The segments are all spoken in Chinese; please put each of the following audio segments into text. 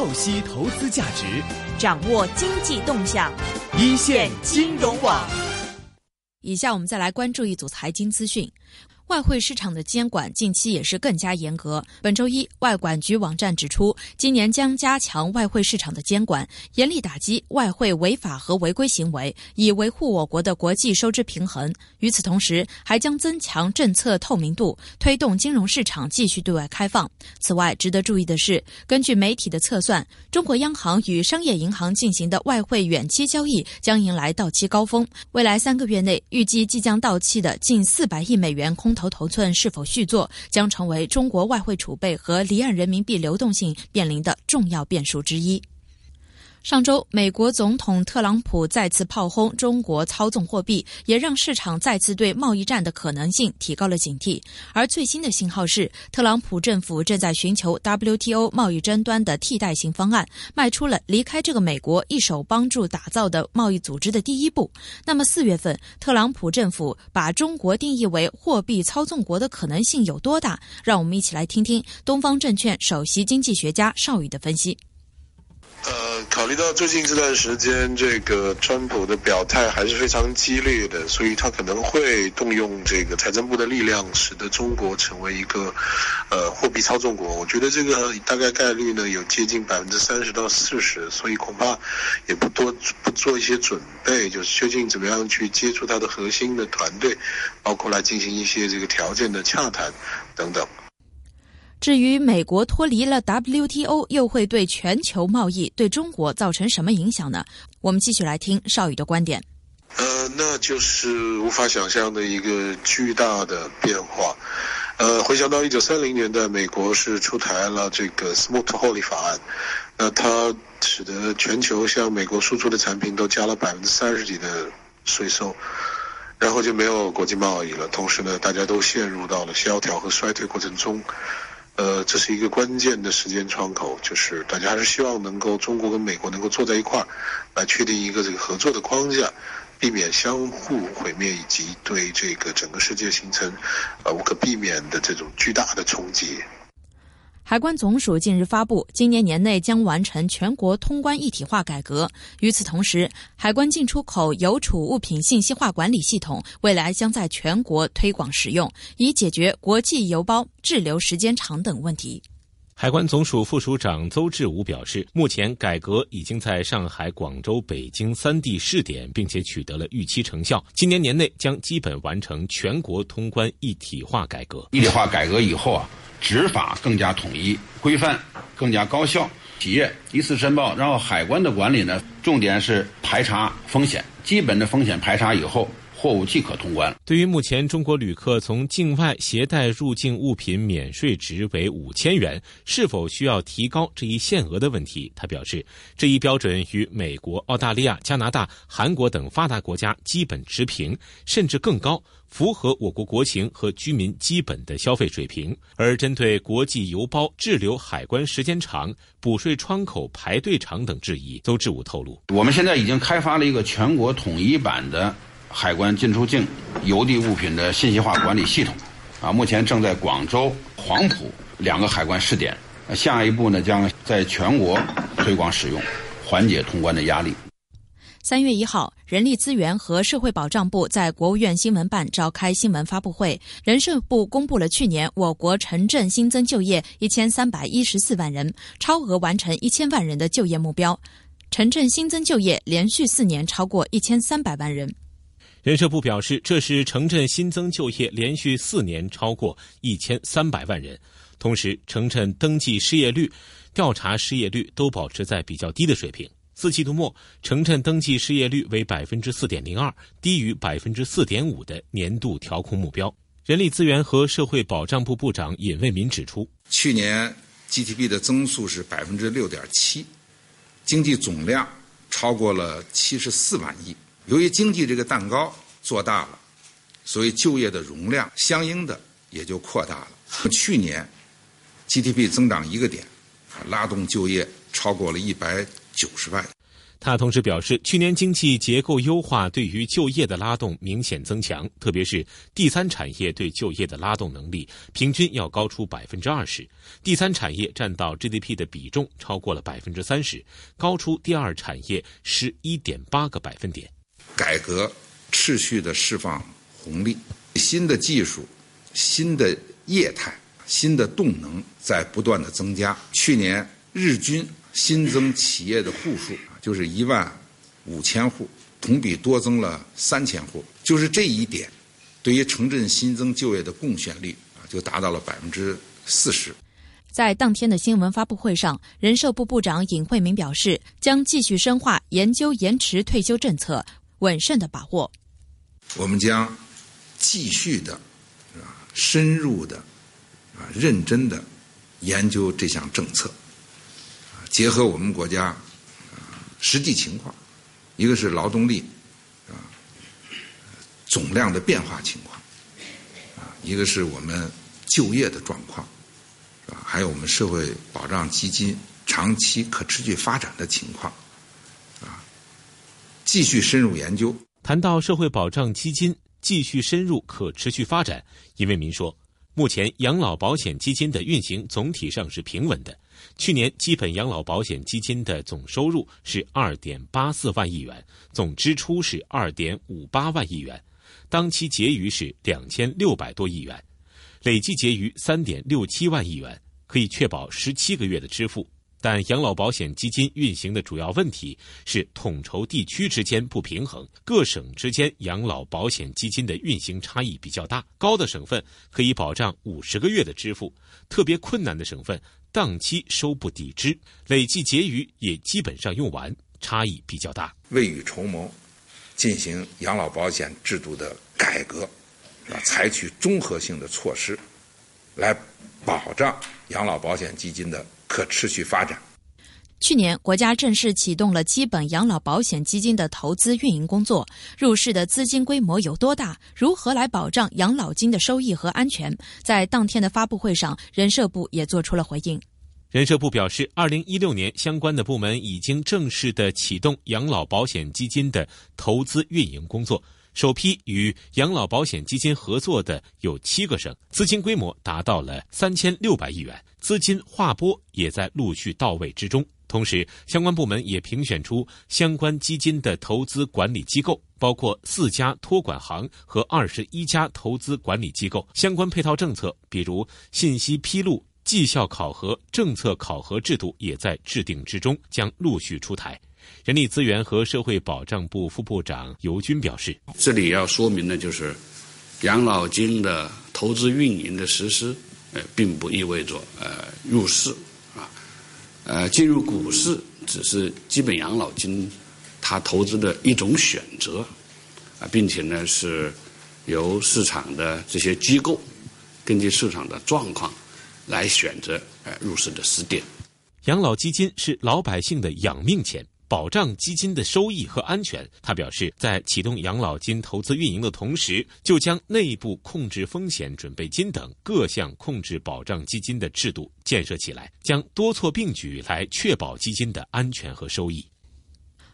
透析投资价值，掌握经济动向，一线金融网。以下我们再来关注一组财经资讯。外汇市场的监管近期也是更加严格。本周一，外管局网站指出，今年将加强外汇市场的监管，严厉打击外汇违法和违规行为，以维护我国的国际收支平衡。与此同时，还将增强政策透明度，推动金融市场继续对外开放。此外，值得注意的是，根据媒体的测算，中国央行与商业银行进行的外汇远期交易将迎来到期高峰。未来三个月内，预计即将到期的近四百亿美元空头头寸是否续作，将成为中国外汇储备和离岸人民币流动性面临的重要变数之一。上周，美国总统特朗普再次炮轰中国操纵货币，也让市场再次对贸易战的可能性提高了警惕。而最新的信号是，特朗普政府正在寻求 WTO 贸易争端的替代性方案，迈出了离开这个美国一手帮助打造的贸易组织的第一步。那么，四月份特朗普政府把中国定义为货币操纵国的可能性有多大？让我们一起来听听东方证券首席经济学家邵宇的分析。呃，考虑到最近这段时间，这个川普的表态还是非常激烈的，所以他可能会动用这个财政部的力量，使得中国成为一个呃货币操纵国。我觉得这个大概概率呢有接近百分之三十到四十，所以恐怕也不多不做一些准备，就是究竟怎么样去接触他的核心的团队，包括来进行一些这个条件的洽谈等等。至于美国脱离了 WTO，又会对全球贸易、对中国造成什么影响呢？我们继续来听邵宇的观点。呃，那就是无法想象的一个巨大的变化。呃，回想到一九三零年代，美国是出台了这个 smooth holy 法案，那它使得全球向美国输出的产品都加了百分之三十几的税收，然后就没有国际贸易了。同时呢，大家都陷入到了萧条和衰退过程中。呃，这是一个关键的时间窗口，就是大家还是希望能够中国跟美国能够坐在一块儿，来确定一个这个合作的框架，避免相互毁灭，以及对这个整个世界形成呃无可避免的这种巨大的冲击。海关总署近日发布，今年年内将完成全国通关一体化改革。与此同时，海关进出口邮储物品信息化管理系统未来将在全国推广使用，以解决国际邮包滞留时间长等问题。海关总署副署长邹志武表示，目前改革已经在上海、广州、北京三地试点，并且取得了预期成效。今年年内将基本完成全国通关一体化改革。一体化改革以后啊。执法更加统一、规范，更加高效。企业一次申报，然后海关的管理呢，重点是排查风险，基本的风险排查以后。货物即可通关。对于目前中国旅客从境外携带入境物品免税值为五千元，是否需要提高这一限额的问题，他表示，这一标准与美国、澳大利亚、加拿大、韩国等发达国家基本持平，甚至更高，符合我国国情和居民基本的消费水平。而针对国际邮包滞留海关时间长、补税窗口排队长等质疑，邹志武透露，我们现在已经开发了一个全国统一版的。海关进出境邮递物品的信息化管理系统，啊，目前正在广州、黄埔两个海关试点，下一步呢将在全国推广使用，缓解通关的压力。三月一号，人力资源和社会保障部在国务院新闻办召开新闻发布会，人社部公布了去年我国城镇新增就业一千三百一十四万人，超额完成一千万人的就业目标，城镇新增就业连续四年超过一千三百万人。人社部表示，这是城镇新增就业连续四年超过一千三百万人，同时城镇登记失业率、调查失业率都保持在比较低的水平。四季度末，城镇登记失业率为百分之四点零二，低于百分之四点五的年度调控目标。人力资源和社会保障部部长尹卫民指出，去年 GDP 的增速是百分之六点七，经济总量超过了七十四万亿。由于经济这个蛋糕做大了，所以就业的容量相应的也就扩大了。去年 GDP 增长一个点，拉动就业超过了一百九十万。他同时表示，去年经济结构优化对于就业的拉动明显增强，特别是第三产业对就业的拉动能力平均要高出百分之二十，第三产业占到 GDP 的比重超过了百分之三十，高出第二产业十一点八个百分点。改革持续的释放红利，新的技术、新的业态、新的动能在不断的增加。去年日均新增企业的户数就是一万五千户，同比多增了三千户。就是这一点，对于城镇新增就业的贡献率啊，就达到了百分之四十。在当天的新闻发布会上，人社部部长尹慧明表示，将继续深化研究延迟退休政策，稳慎的把握。我们将继续的啊，深入的啊，认真的研究这项政策，啊，结合我们国家啊实际情况，一个是劳动力啊总量的变化情况，啊，一个是我们就业的状况。啊，还有我们社会保障基金长期可持续发展的情况，继续深入研究。谈到社会保障基金继续深入可持续发展，尹为民说，目前养老保险基金的运行总体上是平稳的。去年基本养老保险基金的总收入是二点八四万亿元，总支出是二点五八万亿元，当期结余是两千六百多亿元。累计结余三点六七万亿元，可以确保十七个月的支付。但养老保险基金运行的主要问题是统筹地区之间不平衡，各省之间养老保险基金的运行差异比较大。高的省份可以保障五十个月的支付，特别困难的省份当期收不抵支，累计结余也基本上用完，差异比较大。未雨绸缪，进行养老保险制度的改革。啊，采取综合性的措施，来保障养老保险基金的可持续发展。去年，国家正式启动了基本养老保险基金的投资运营工作。入市的资金规模有多大？如何来保障养老金的收益和安全？在当天的发布会上，人社部也做出了回应。人社部表示，二零一六年相关的部门已经正式的启动养老保险基金的投资运营工作。首批与养老保险基金合作的有七个省，资金规模达到了三千六百亿元，资金划拨也在陆续到位之中。同时，相关部门也评选出相关基金的投资管理机构，包括四家托管行和二十一家投资管理机构。相关配套政策，比如信息披露、绩效考核、政策考核制度，也在制定之中，将陆续出台。人力资源和社会保障部副部长尤军表示：“这里要说明的就是，养老金的投资运营的实施，呃，并不意味着呃入市啊，呃，进入股市只是基本养老金它投资的一种选择啊，并且呢是由市场的这些机构根据市场的状况来选择呃入市的时点。养老基金是老百姓的养命钱。”保障基金的收益和安全，他表示，在启动养老金投资运营的同时，就将内部控制风险准备金等各项控制保障基金的制度建设起来，将多措并举来确保基金的安全和收益。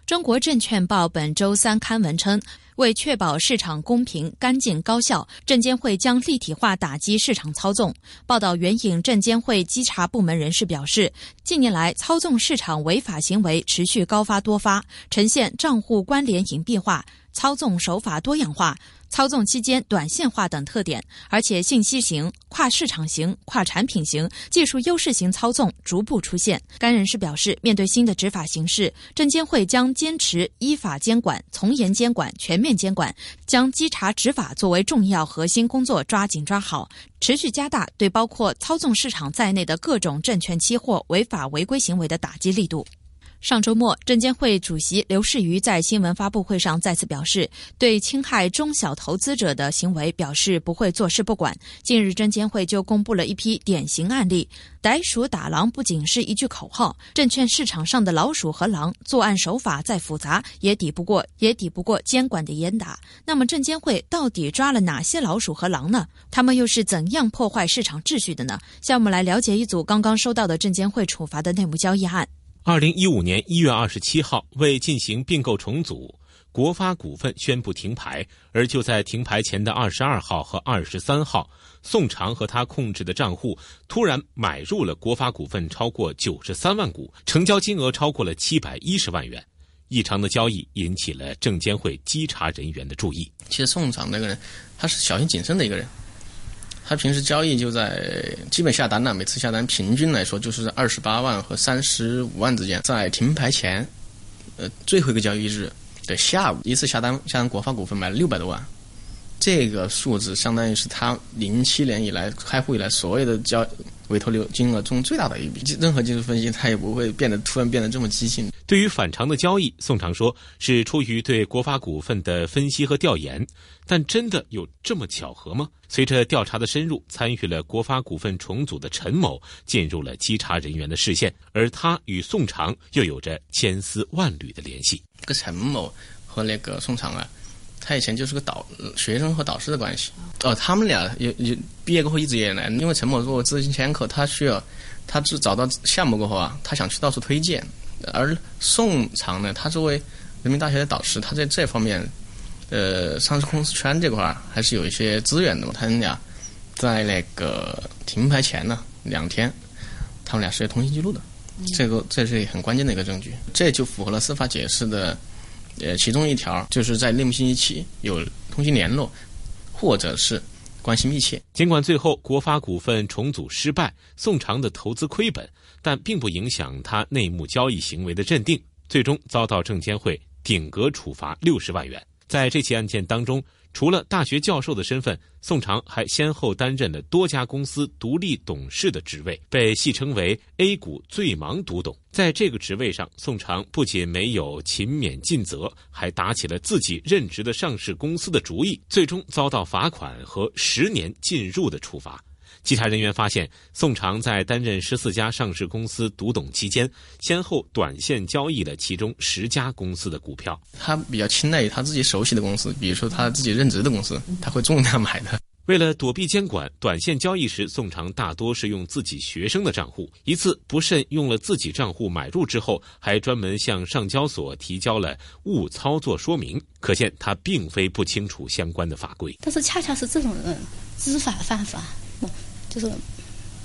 中国证券报本周三刊文称。为确保市场公平、干净、高效，证监会将立体化打击市场操纵。报道援引证监会稽查部门人士表示，近年来操纵市场违法行为持续高发多发，呈现账户关联隐蔽化、操纵手法多样化。操纵期间短线化等特点，而且信息型、跨市场型、跨产品型、技术优势型操纵逐步出现。该人士表示，面对新的执法形势，证监会将坚持依法监管、从严监管、全面监管，将稽查执法作为重要核心工作抓紧抓好，持续加大对包括操纵市场在内的各种证券期货违法违规行为的打击力度。上周末，证监会主席刘士余在新闻发布会上再次表示，对侵害中小投资者的行为表示不会坐视不管。近日，证监会就公布了一批典型案例。逮鼠打狼不仅是一句口号，证券市场上的老鼠和狼作案手法再复杂，也抵不过也抵不过监管的严打。那么，证监会到底抓了哪些老鼠和狼呢？他们又是怎样破坏市场秩序的呢？下面来了解一组刚刚收到的证监会处罚的内幕交易案。二零一五年一月二十七号，为进行并购重组，国发股份宣布停牌。而就在停牌前的二十二号和二十三号，宋长和他控制的账户突然买入了国发股份超过九十三万股，成交金额超过了七百一十万元。异常的交易引起了证监会稽查人员的注意。其实宋长那个人，他是小心谨慎的一个人。他平时交易就在基本下单了，每次下单平均来说就是二十八万和三十五万之间。在停牌前，呃，最后一个交易日的下午，一次下单下单国发股份买了六百多万，这个数字相当于是他零七年以来开户以来所有的交委托流金额中最大的一笔。任何技术分析他也不会变得突然变得这么激进。对于反常的交易，宋长说是出于对国发股份的分析和调研。但真的有这么巧合吗？随着调查的深入，参与了国发股份重组的陈某进入了稽查人员的视线，而他与宋长又有着千丝万缕的联系。这个陈某和那个宋长啊，他以前就是个导学生和导师的关系。哦，他们俩也也毕业过后一直也来，因为陈某做资金掮客，他需要他只找到项目过后啊，他想去到处推荐。而宋长呢，他作为人民大学的导师，他在这方面。呃，上市公司圈这块儿还是有一些资源的嘛。他们俩在那个停牌前呢两天，他们俩是有通信记录的，这个这是很关键的一个证据。这就符合了司法解释的呃其中一条，就是在内幕信息期有通信联络，或者是关系密切。尽管最后国发股份重组失败，宋长的投资亏本，但并不影响他内幕交易行为的认定，最终遭到证监会顶格处罚六十万元。在这起案件当中，除了大学教授的身份，宋长还先后担任了多家公司独立董事的职位，被戏称为 “A 股最忙独董”。在这个职位上，宋长不仅没有勤勉尽责，还打起了自己任职的上市公司的主意，最终遭到罚款和十年禁入的处罚。稽查人员发现，宋长在担任十四家上市公司独董期间，先后短线交易了其中十家公司的股票。他比较青睐于他自己熟悉的公司，比如说他自己任职的公司，他会重量买的。为了躲避监管，短线交易时，宋长大多是用自己学生的账户。一次不慎用了自己账户买入之后，还专门向上交所提交了误操作说明，可见他并非不清楚相关的法规。但是恰恰是这种人知法犯法。就是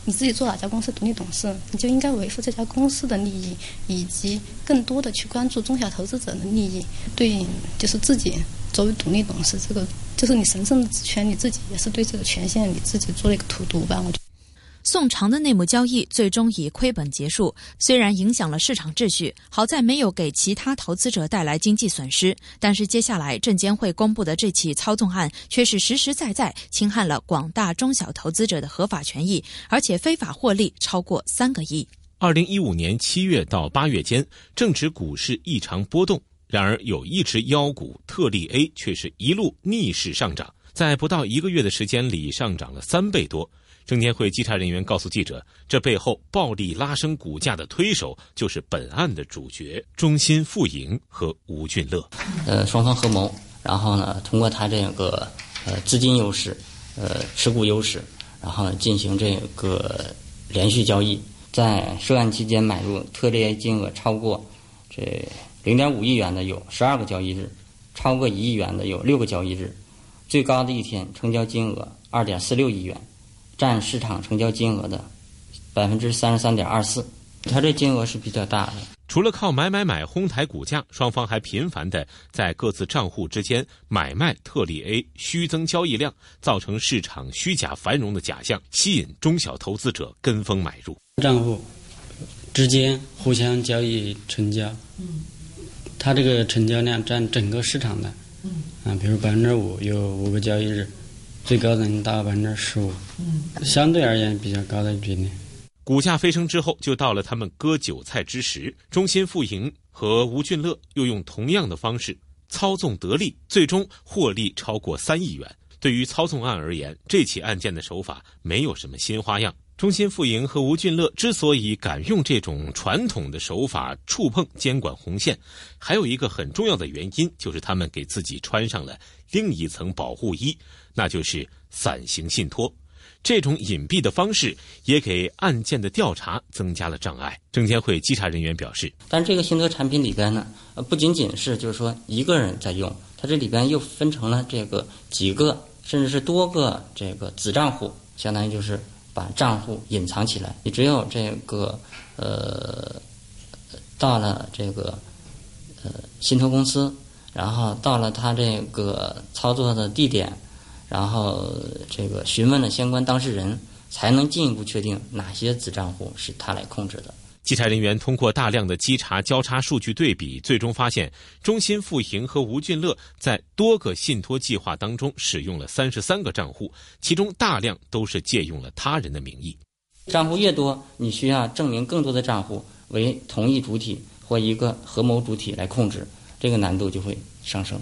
你自己做哪家公司独立董事，你就应该维护这家公司的利益，以及更多的去关注中小投资者的利益。对，就是自己作为独立董事，这个就是你神圣的职权，你自己也是对这个权限你自己做了一个荼毒吧？我觉得。宋长的内幕交易最终以亏本结束，虽然影响了市场秩序，好在没有给其他投资者带来经济损失。但是接下来证监会公布的这起操纵案，却是实实在在侵害了广大中小投资者的合法权益，而且非法获利超过三个亿。二零一五年七月到八月间，正值股市异常波动，然而有一只妖股特力 A 却是一路逆势上涨，在不到一个月的时间里上涨了三倍多。证监会稽查人员告诉记者，这背后暴力拉升股价的推手就是本案的主角中心富盈和吴俊乐。呃，双方合谋，然后呢，通过他这个呃资金优势、呃持股优势，然后进行这个连续交易。在涉案期间买入特列金额超过这零点五亿元的有十二个交易日，超过一亿元的有六个交易日，最高的一天成交金额二点四六亿元。占市场成交金额的百分之三十三点二四，它这金额是比较大的。除了靠买买买哄抬股价，双方还频繁的在各自账户之间买卖特例 A，虚增交易量，造成市场虚假繁荣的假象，吸引中小投资者跟风买入。账户之间互相交易成交，嗯，它这个成交量占整个市场的，嗯，啊，比如百分之五有五个交易日。最高能达到百分之十五，相对而言比较高的比例。股价飞升之后，就到了他们割韭菜之时。中心富盈和吴俊乐又用同样的方式操纵得利，最终获利超过三亿元。对于操纵案而言，这起案件的手法没有什么新花样。中心富盈和吴俊乐之所以敢用这种传统的手法触碰监管红线，还有一个很重要的原因，就是他们给自己穿上了另一层保护衣，那就是伞形信托。这种隐蔽的方式也给案件的调查增加了障碍。证监会稽查人员表示，但这个信托产品里边呢，呃，不仅仅是就是说一个人在用，它这里边又分成了这个几个甚至是多个这个子账户，相当于就是把账户隐藏起来。你只有这个呃到了这个呃信托公司，然后到了他这个操作的地点。然后这个询问了相关当事人，才能进一步确定哪些子账户是他来控制的。稽查人员通过大量的稽查交叉数据对比，最终发现中心富盈和吴俊乐在多个信托计划当中使用了三十三个账户，其中大量都是借用了他人的名义。账户越多，你需要证明更多的账户为同一主体或一个合谋主体来控制，这个难度就会上升。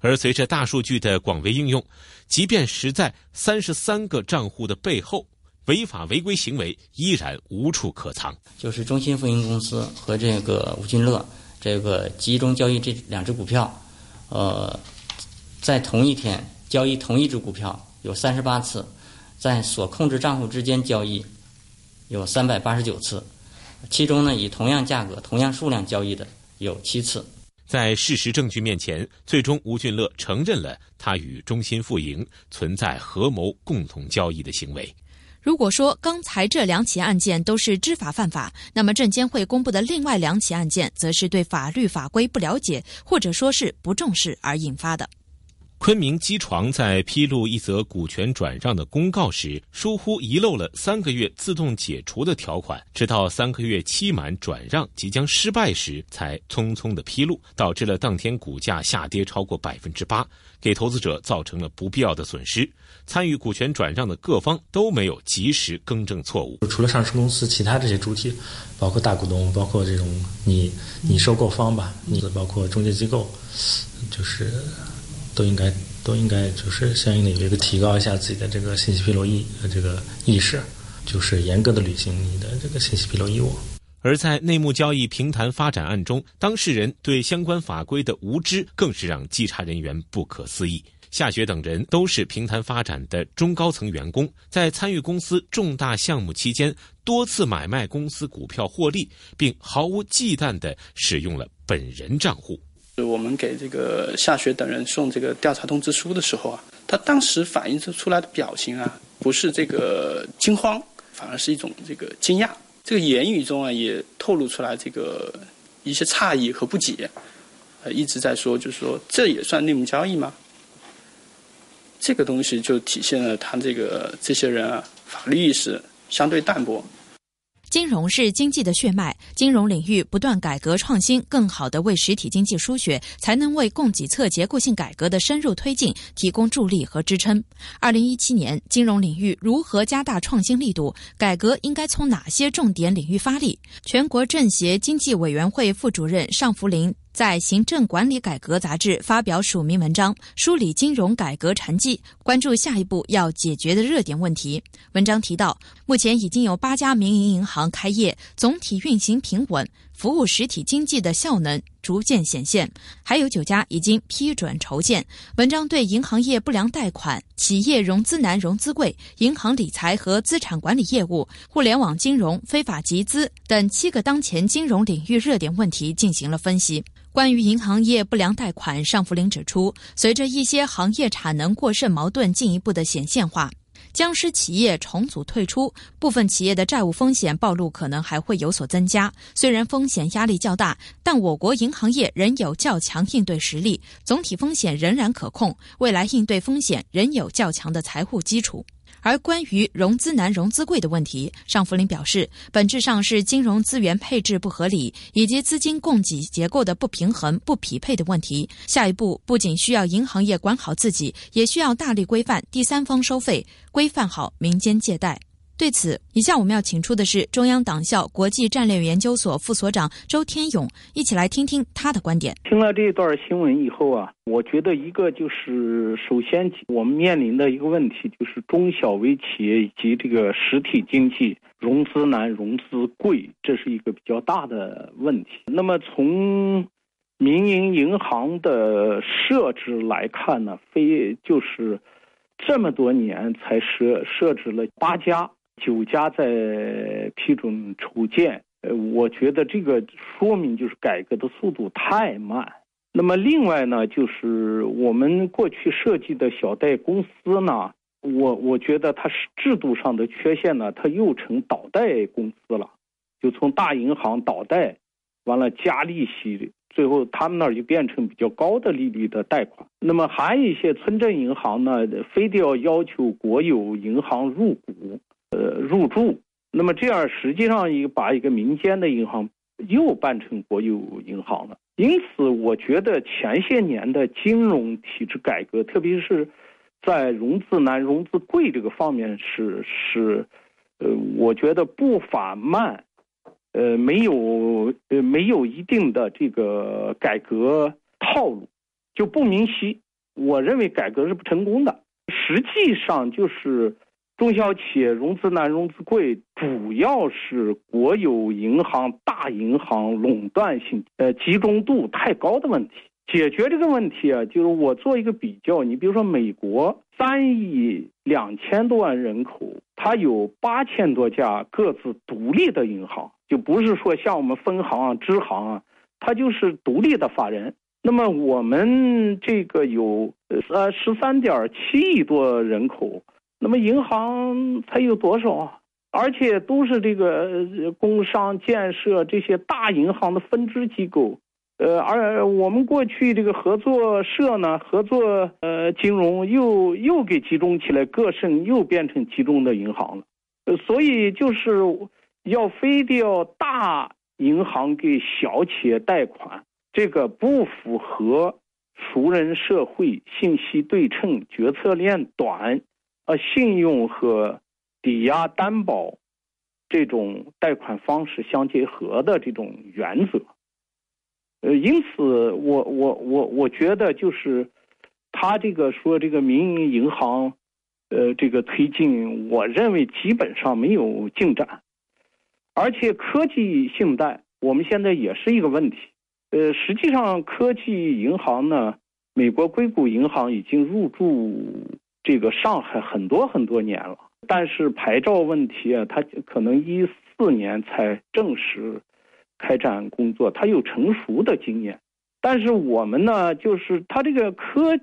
而随着大数据的广为应用，即便实在三十三个账户的背后，违法违规行为依然无处可藏。就是中信富盈公司和这个吴俊乐这个集中交易这两只股票，呃，在同一天交易同一只股票有三十八次，在所控制账户之间交易有三百八十九次，其中呢以同样价格、同样数量交易的有七次。在事实证据面前，最终吴俊乐承认了他与中心富盈存在合谋共同交易的行为。如果说刚才这两起案件都是知法犯法，那么证监会公布的另外两起案件，则是对法律法规不了解，或者说是不重视而引发的。昆明机床在披露一则股权转让的公告时，疏忽遗漏了三个月自动解除的条款，直到三个月期满转让即将失败时，才匆匆的披露，导致了当天股价下跌超过百分之八，给投资者造成了不必要的损失。参与股权转让的各方都没有及时更正错误。除了上市公司，其他这些主体，包括大股东，包括这种你你收购方吧，你包括中介机构，就是。都应该都应该就是相应的有一个提高一下自己的这个信息披露意呃这个意识，就是严格的履行你的这个信息披露义务。而在内幕交易平台发展案中，当事人对相关法规的无知更是让稽查人员不可思议。夏雪等人都是平台发展的中高层员工，在参与公司重大项目期间，多次买卖公司股票获利，并毫无忌惮地使用了本人账户。我们给这个夏雪等人送这个调查通知书的时候啊，他当时反映出出来的表情啊，不是这个惊慌，反而是一种这个惊讶。这个言语中啊，也透露出来这个一些诧异和不解，呃，一直在说，就是说这也算内幕交易吗？这个东西就体现了他这个这些人啊，法律意识相对淡薄。金融是经济的血脉，金融领域不断改革创新，更好地为实体经济输血，才能为供给侧结构性改革的深入推进提供助力和支撑。二零一七年，金融领域如何加大创新力度？改革应该从哪些重点领域发力？全国政协经济委员会副主任尚福林。在《行政管理改革》杂志发表署名文章，梳理金融改革成绩，关注下一步要解决的热点问题。文章提到，目前已经有八家民营银行开业，总体运行平稳。服务实体经济的效能逐渐显现，还有九家已经批准筹建。文章对银行业不良贷款、企业融资难、融资贵、银行理财和资产管理业务、互联网金融、非法集资等七个当前金融领域热点问题进行了分析。关于银行业不良贷款，尚福林指出，随着一些行业产能过剩矛盾进一步的显现化。僵尸企业重组退出，部分企业的债务风险暴露可能还会有所增加。虽然风险压力较大，但我国银行业仍有较强应对实力，总体风险仍然可控，未来应对风险仍有较强的财务基础。而关于融资难、融资贵的问题，尚福林表示，本质上是金融资源配置不合理，以及资金供给结构的不平衡、不匹配的问题。下一步不仅需要银行业管好自己，也需要大力规范第三方收费，规范好民间借贷。对此，以下我们要请出的是中央党校国际战略研究所副所长周天勇，一起来听听他的观点。听了这段新闻以后啊，我觉得一个就是，首先我们面临的一个问题就是中小微企业以及这个实体经济融资难、融资贵，这是一个比较大的问题。那么从民营银行的设置来看呢，非就是。这么多年才设设置了八家，九家在批准筹建。呃，我觉得这个说明就是改革的速度太慢。那么另外呢，就是我们过去设计的小贷公司呢，我我觉得它是制度上的缺陷呢，它又成倒贷公司了，就从大银行倒贷，完了加利息，最后他们那儿就变成比较高的利率的贷款。那么还有一些村镇银行呢，非得要要求国有银行入股，呃，入驻。那么这样实际上一把一个民间的银行又办成国有银行了。因此，我觉得前些年的金融体制改革，特别是在融资难、融资贵这个方面，是是，呃，我觉得步伐慢，呃，没有呃没有一定的这个改革套路，就不明晰。我认为改革是不成功的。实际上就是。中小企业融资难、融资贵，主要是国有银行、大银行垄断性、呃集中度太高的问题。解决这个问题啊，就是我做一个比较，你比如说美国三亿两千多万人口，它有八千多家各自独立的银行，就不是说像我们分行啊、支行啊，它就是独立的法人。那么我们这个有呃十三点七亿多人口。那么银行才有多少啊？而且都是这个工商建设这些大银行的分支机构，呃，而我们过去这个合作社呢，合作呃金融又又给集中起来，各省又变成集中的银行了，呃，所以就是要非得要大银行给小企业贷款，这个不符合熟人社会、信息对称、决策链短。呃，信用和抵押担保这种贷款方式相结合的这种原则，呃，因此我我我我觉得就是他这个说这个民营银行，呃，这个推进，我认为基本上没有进展，而且科技信贷我们现在也是一个问题，呃，实际上科技银行呢，美国硅谷银行已经入驻。这个上海很多很多年了，但是牌照问题啊，它可能一四年才正式开展工作，它有成熟的经验。但是我们呢，就是它这个科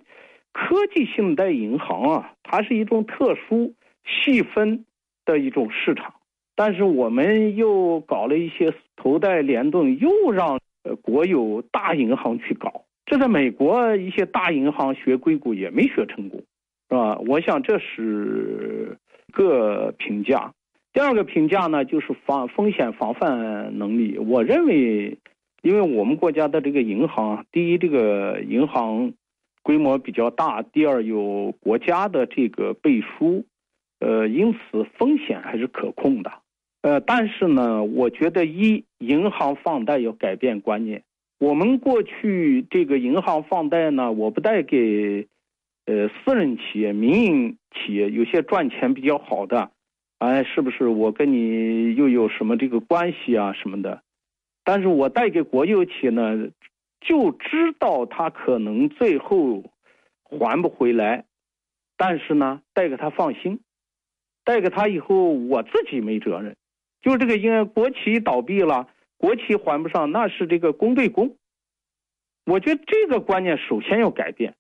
科技信贷银行啊，它是一种特殊细分的一种市场。但是我们又搞了一些头贷联动，又让呃国有大银行去搞。这在美国一些大银行学硅谷也没学成功。是吧？我想这是个评价。第二个评价呢，就是防风险防范能力。我认为，因为我们国家的这个银行，第一，这个银行规模比较大；第二，有国家的这个背书，呃，因此风险还是可控的。呃，但是呢，我觉得一银行放贷要改变观念。我们过去这个银行放贷呢，我不贷给。呃，私人企业、民营企业有些赚钱比较好的，哎，是不是我跟你又有什么这个关系啊什么的？但是我贷给国有企业呢，就知道他可能最后还不回来，但是呢，贷给他放心，贷给他以后我自己没责任。就这个，因为国企倒闭了，国企还不上，那是这个公对公。我觉得这个观念首先要改变，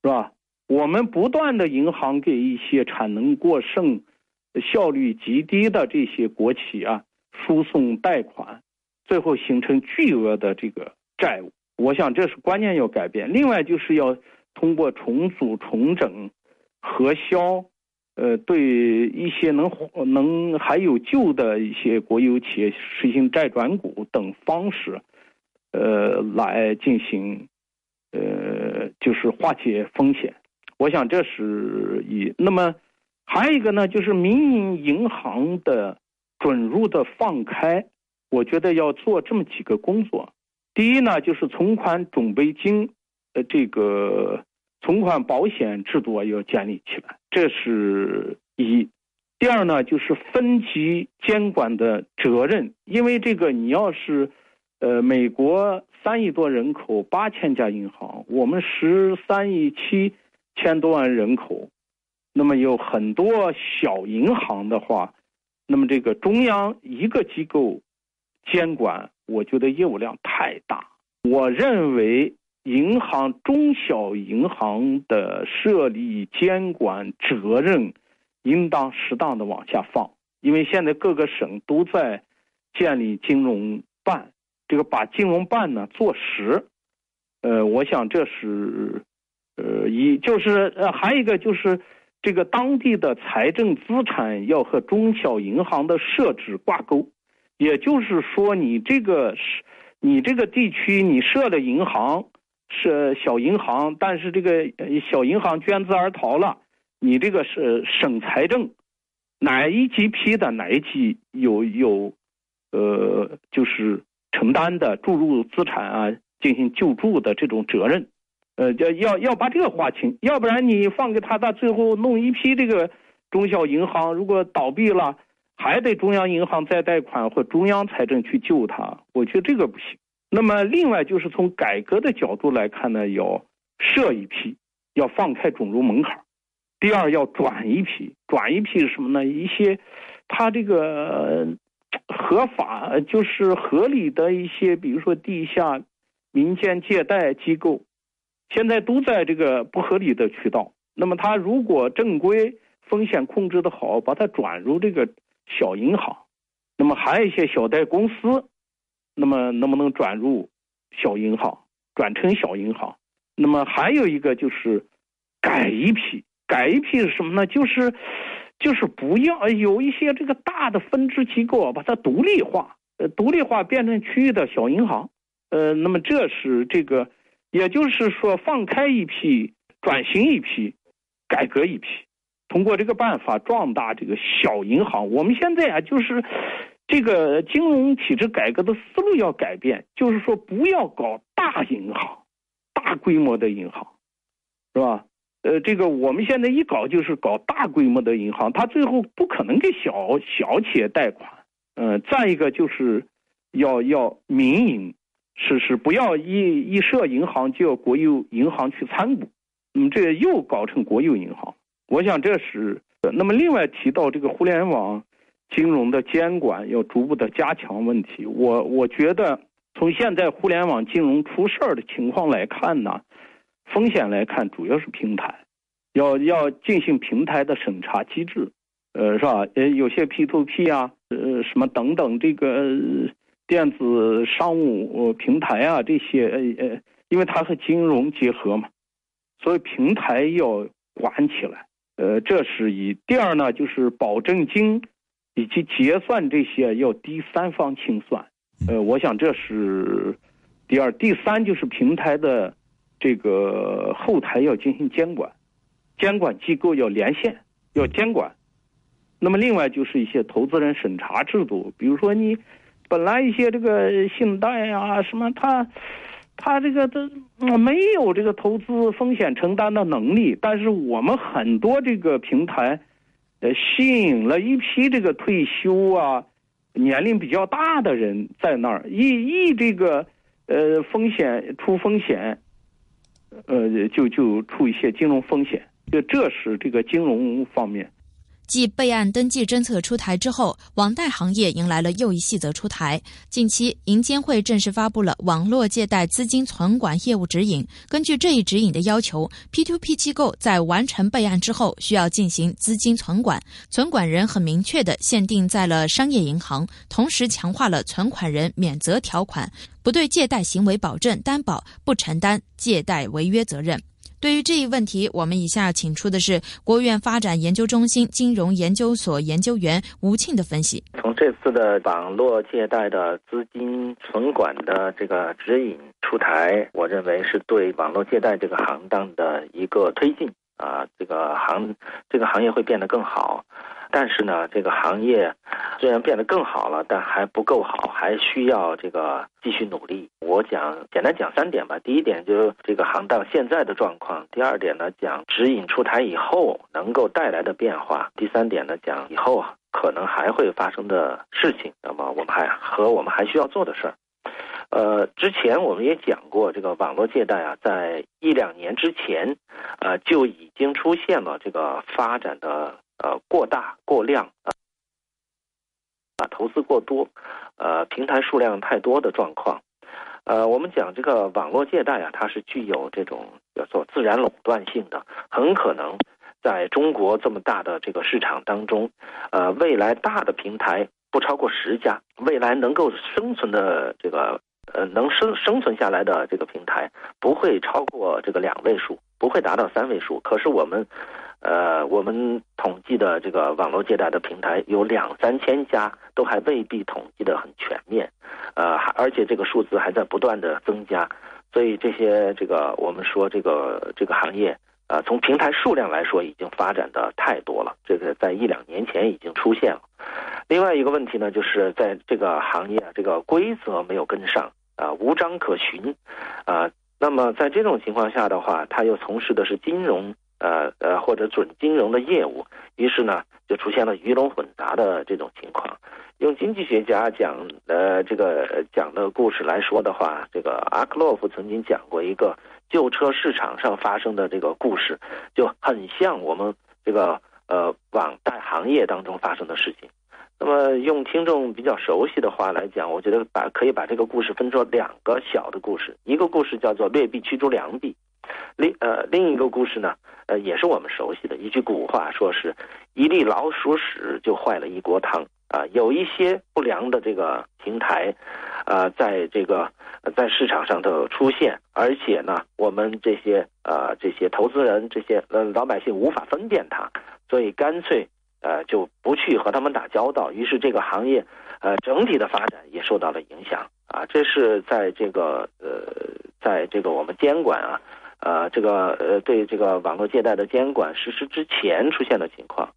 是吧？我们不断的银行给一些产能过剩、效率极低的这些国企啊输送贷款，最后形成巨额的这个债务。我想这是关键要改变。另外就是要通过重组、重整、核销，呃，对一些能能还有救的一些国有企业实行债转股等方式，呃，来进行，呃，就是化解风险。我想这是一，那么还有一个呢，就是民营银行的准入的放开，我觉得要做这么几个工作。第一呢，就是存款准备金，呃，这个存款保险制度啊要建立起来，这是一。第二呢，就是分级监管的责任，因为这个你要是，呃，美国三亿多人口，八千家银行，我们十三亿七。千多万人口，那么有很多小银行的话，那么这个中央一个机构监管，我觉得业务量太大。我认为银行中小银行的设立监管责任应当适当的往下放，因为现在各个省都在建立金融办，这个把金融办呢做实。呃，我想这是，呃，一就是呃，还有一个就是这个当地的财政资产要和中小银行的设置挂钩，也就是说，你这个是，你这个地区你设了银行是小银行，但是这个小银行捐资而逃了，你这个是省财政哪一级批的，哪一级有有，呃，就是承担的注入资产啊。进行救助的这种责任，呃，要要要把这个划清，要不然你放给他，他最后弄一批这个中小银行，如果倒闭了，还得中央银行再贷款或中央财政去救他，我觉得这个不行。那么，另外就是从改革的角度来看呢，要设一批，要放开准入门槛；第二，要转一批，转一批是什么呢？一些他这个合法就是合理的一些，比如说地下。民间借贷机构现在都在这个不合理的渠道。那么，他如果正规风险控制的好，把它转入这个小银行，那么还有一些小贷公司，那么能不能转入小银行，转成小银行？那么还有一个就是改一批，改一批是什么呢？就是就是不要有一些这个大的分支机构啊，把它独立化，呃，独立化变成区域的小银行。呃，那么这是这个，也就是说，放开一批，转型一批，改革一批，通过这个办法壮大这个小银行。我们现在啊，就是这个金融体制改革的思路要改变，就是说不要搞大银行、大规模的银行，是吧？呃，这个我们现在一搞就是搞大规模的银行，它最后不可能给小小企业贷款。嗯，再一个就是要要民营。是是，不要一一设银行就要国有银行去参股，那么这又搞成国有银行。我想这是。那么另外提到这个互联网金融的监管要逐步的加强问题，我我觉得从现在互联网金融出事儿的情况来看呢，风险来看主要是平台，要要进行平台的审查机制，呃是吧？呃有些 P to P 啊，呃什么等等这个。电子商务平台啊，这些呃呃，因为它和金融结合嘛，所以平台要管起来。呃，这是一。第二呢，就是保证金以及结算这些要第三方清算。呃，我想这是第二。第三就是平台的这个后台要进行监管，监管机构要连线，要监管。那么另外就是一些投资人审查制度，比如说你。本来一些这个信贷啊什么，他他这个都没有这个投资风险承担的能力，但是我们很多这个平台，呃，吸引了一批这个退休啊、年龄比较大的人在那儿，一一这个呃风险出风险，呃就就出一些金融风险，就这是这个金融方面。继备案登记政策出台之后，网贷行业迎来了又一细则出台。近期，银监会正式发布了网络借贷资金存管业务指引。根据这一指引的要求，P2P 机构在完成备案之后，需要进行资金存管，存管人很明确的限定在了商业银行，同时强化了存款人免责条款，不对借贷行为保证担保，不承担借贷违约责任。对于这一问题，我们以下请出的是国务院发展研究中心金融研究所研究员吴庆的分析。从这次的网络借贷的资金存管的这个指引出台，我认为是对网络借贷这个行当的一个推进啊，这个行这个行业会变得更好。但是呢，这个行业虽然变得更好了，但还不够好，还需要这个继续努力。我讲简单讲三点吧。第一点就是这个行当现在的状况；第二点呢，讲指引出台以后能够带来的变化；第三点呢，讲以后可能还会发生的事情。那么我们还和我们还需要做的事儿。呃，之前我们也讲过，这个网络借贷啊，在一两年之前，呃，就已经出现了这个发展的呃过大过量啊，啊投资过多，呃平台数量太多的状况。呃，我们讲这个网络借贷啊，它是具有这种叫做自然垄断性的，很可能在中国这么大的这个市场当中，呃，未来大的平台不超过十家，未来能够生存的这个。呃，能生生存下来的这个平台不会超过这个两位数，不会达到三位数。可是我们，呃，我们统计的这个网络借贷的平台有两三千家，都还未必统计的很全面，呃，而且这个数字还在不断的增加。所以这些这个我们说这个这个行业啊，从平台数量来说，已经发展的太多了。这个在一两年前已经出现了。另外一个问题呢，就是在这个行业这个规则没有跟上。啊，无章可循，啊，那么在这种情况下的话，他又从事的是金融，呃呃或者准金融的业务，于是呢，就出现了鱼龙混杂的这种情况。用经济学家讲的这个讲的故事来说的话，这个阿克洛夫曾经讲过一个旧车市场上发生的这个故事，就很像我们这个呃网贷行业当中发生的事情。那么用听众比较熟悉的话来讲，我觉得把可以把这个故事分作两个小的故事，一个故事叫做劣币驱逐良币，另呃另一个故事呢，呃也是我们熟悉的一句古话，说是一粒老鼠屎就坏了一锅汤啊。有一些不良的这个平台，啊，在这个在市场上头出现，而且呢，我们这些呃这些投资人这些呃老百姓无法分辨它，所以干脆。呃，就不去和他们打交道，于是这个行业，呃，整体的发展也受到了影响啊。这是在这个呃，在这个我们监管啊，呃，这个呃，对这个网络借贷的监管实施之前出现的情况。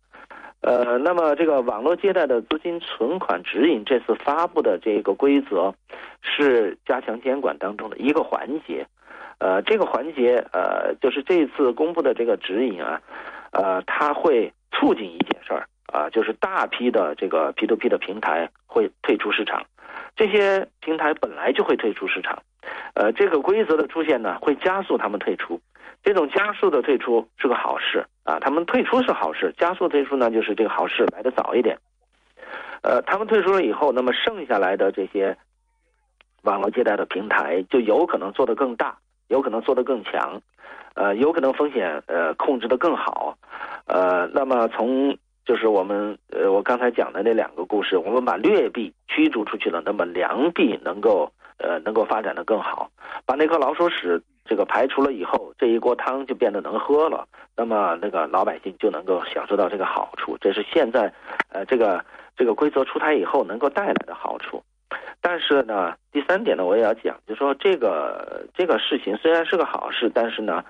呃，那么这个网络借贷的资金存款指引这次发布的这个规则，是加强监管当中的一个环节。呃，这个环节呃，就是这次公布的这个指引啊，呃，它会。促进一啊，就是大批的这个 P to P 的平台会退出市场，这些平台本来就会退出市场，呃，这个规则的出现呢，会加速他们退出，这种加速的退出是个好事啊，他们退出是好事，加速退出呢，就是这个好事来的早一点，呃，他们退出了以后，那么剩下来的这些网络借贷的平台就有可能做得更大，有可能做得更强。呃，有可能风险呃控制得更好，呃，那么从就是我们呃我刚才讲的那两个故事，我们把劣币驱逐出去了，那么良币能够呃能够发展的更好，把那颗老鼠屎这个排除了以后，这一锅汤就变得能喝了，那么那个老百姓就能够享受到这个好处，这是现在呃这个这个规则出台以后能够带来的好处。但是呢，第三点呢，我也要讲，就说这个这个事情虽然是个好事，但是呢，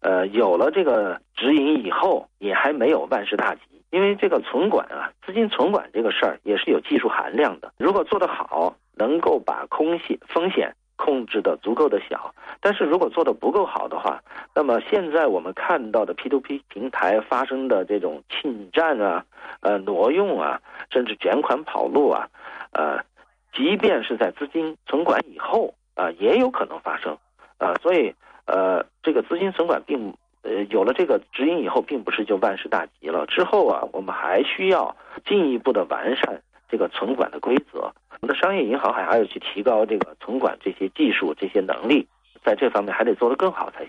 呃，有了这个指引以后，也还没有万事大吉。因为这个存管啊，资金存管这个事儿也是有技术含量的。如果做得好，能够把空险风险控制的足够的小；但是如果做得不够好的话，那么现在我们看到的 P to P 平台发生的这种侵占啊、呃挪用啊，甚至卷款跑路啊，呃。即便是在资金存管以后啊，也有可能发生，啊，所以呃，这个资金存管并呃有了这个指引以后，并不是就万事大吉了。之后啊，我们还需要进一步的完善这个存管的规则。我们的商业银行还还要去提高这个存管这些技术、这些能力，在这方面还得做得更好才行。